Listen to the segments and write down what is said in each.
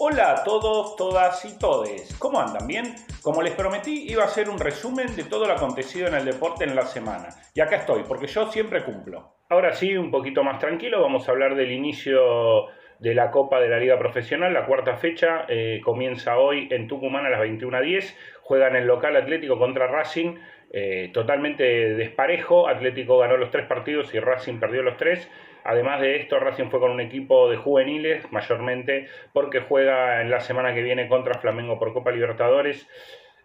Hola a todos, todas y todes. ¿Cómo andan? ¿Bien? Como les prometí, iba a hacer un resumen de todo lo acontecido en el deporte en la semana. Y acá estoy, porque yo siempre cumplo. Ahora sí, un poquito más tranquilo, vamos a hablar del inicio de la Copa de la Liga Profesional. La cuarta fecha eh, comienza hoy en Tucumán a las 21.10. Juegan el local Atlético contra Racing. Eh, totalmente desparejo. Atlético ganó los tres partidos y Racing perdió los tres. Además de esto, Racing fue con un equipo de juveniles, mayormente, porque juega en la semana que viene contra Flamengo por Copa Libertadores.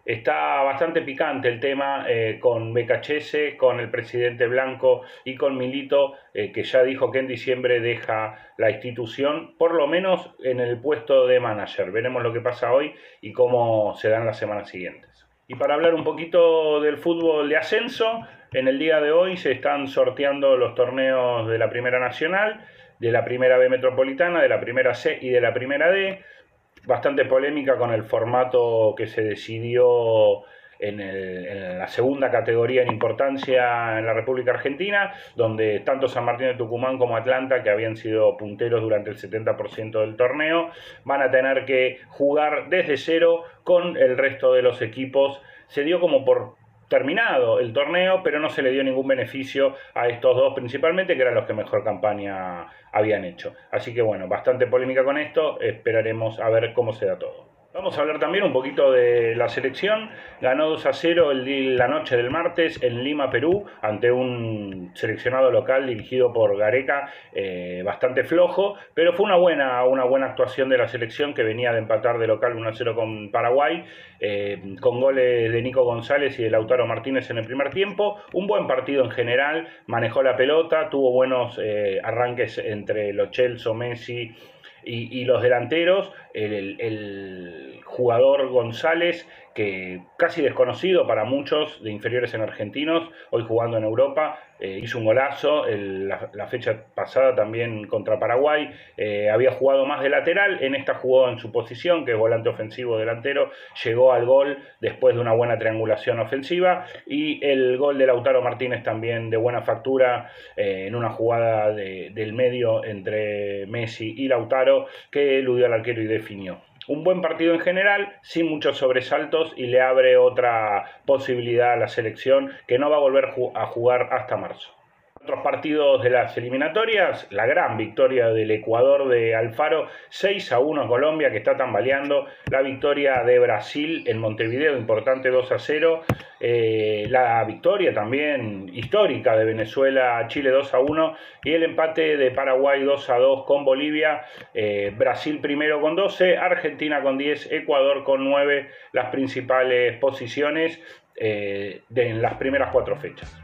Está bastante picante el tema eh, con BKHS, con el presidente Blanco y con Milito, eh, que ya dijo que en diciembre deja la institución, por lo menos en el puesto de manager. Veremos lo que pasa hoy y cómo se dan las semanas siguientes. Y para hablar un poquito del fútbol de ascenso, en el día de hoy se están sorteando los torneos de la Primera Nacional, de la Primera B Metropolitana, de la Primera C y de la Primera D. Bastante polémica con el formato que se decidió en, la segunda categoría en importancia en la República Argentina, donde tanto San Martín de Tucumán como Atlanta, que habían sido punteros durante el 70% del torneo, van a tener que jugar desde cero con el resto de los equipos. Se dio como por terminado el torneo, pero no se le dio ningún beneficio a estos dos principalmente, que eran los que mejor campaña habían hecho. Así que bueno, bastante polémica con esto, esperaremos a ver cómo se da todo. Vamos a hablar también un poquito de la selección. Ganó 2 a 0 el, la noche del martes en Lima, Perú, ante un seleccionado local dirigido por Gareca, eh, bastante flojo, pero fue una buena, una buena actuación de la selección que venía de empatar de local 1 a 0 con Paraguay, eh, con goles de Nico González y de Lautaro Martínez en el primer tiempo. Un buen partido en general, manejó la pelota, tuvo buenos eh, arranques entre Lo Celso, Messi y, los delanteros, el, jugador González, que casi desconocido para muchos de inferiores en argentinos, hoy jugando en Europa, eh, hizo un golazo, la, fecha pasada también contra Paraguay, eh, había jugado más de lateral, en esta jugó en su posición, que es volante ofensivo delantero, llegó al gol después de una buena triangulación ofensiva y el gol de Lautaro Martínez también de buena factura eh, en una jugada del medio entre Messi y Lautaro que eludió al arquero y definió un buen partido en general, sin muchos sobresaltos y le abre otra posibilidad a la selección que no va a volver a jugar hasta marzo otros partidos de las eliminatorias, la gran victoria del Ecuador de Alfaro, 6 a 1 Colombia, que está tambaleando, la victoria de Brasil en Montevideo, importante 2 a 0, eh, la victoria también histórica de Venezuela, Chile 2 a 1, y el empate de Paraguay 2 a 2 con Bolivia, eh, Brasil primero con 12, Argentina con 10, Ecuador con 9, las principales posiciones eh, de, en las primeras cuatro fechas.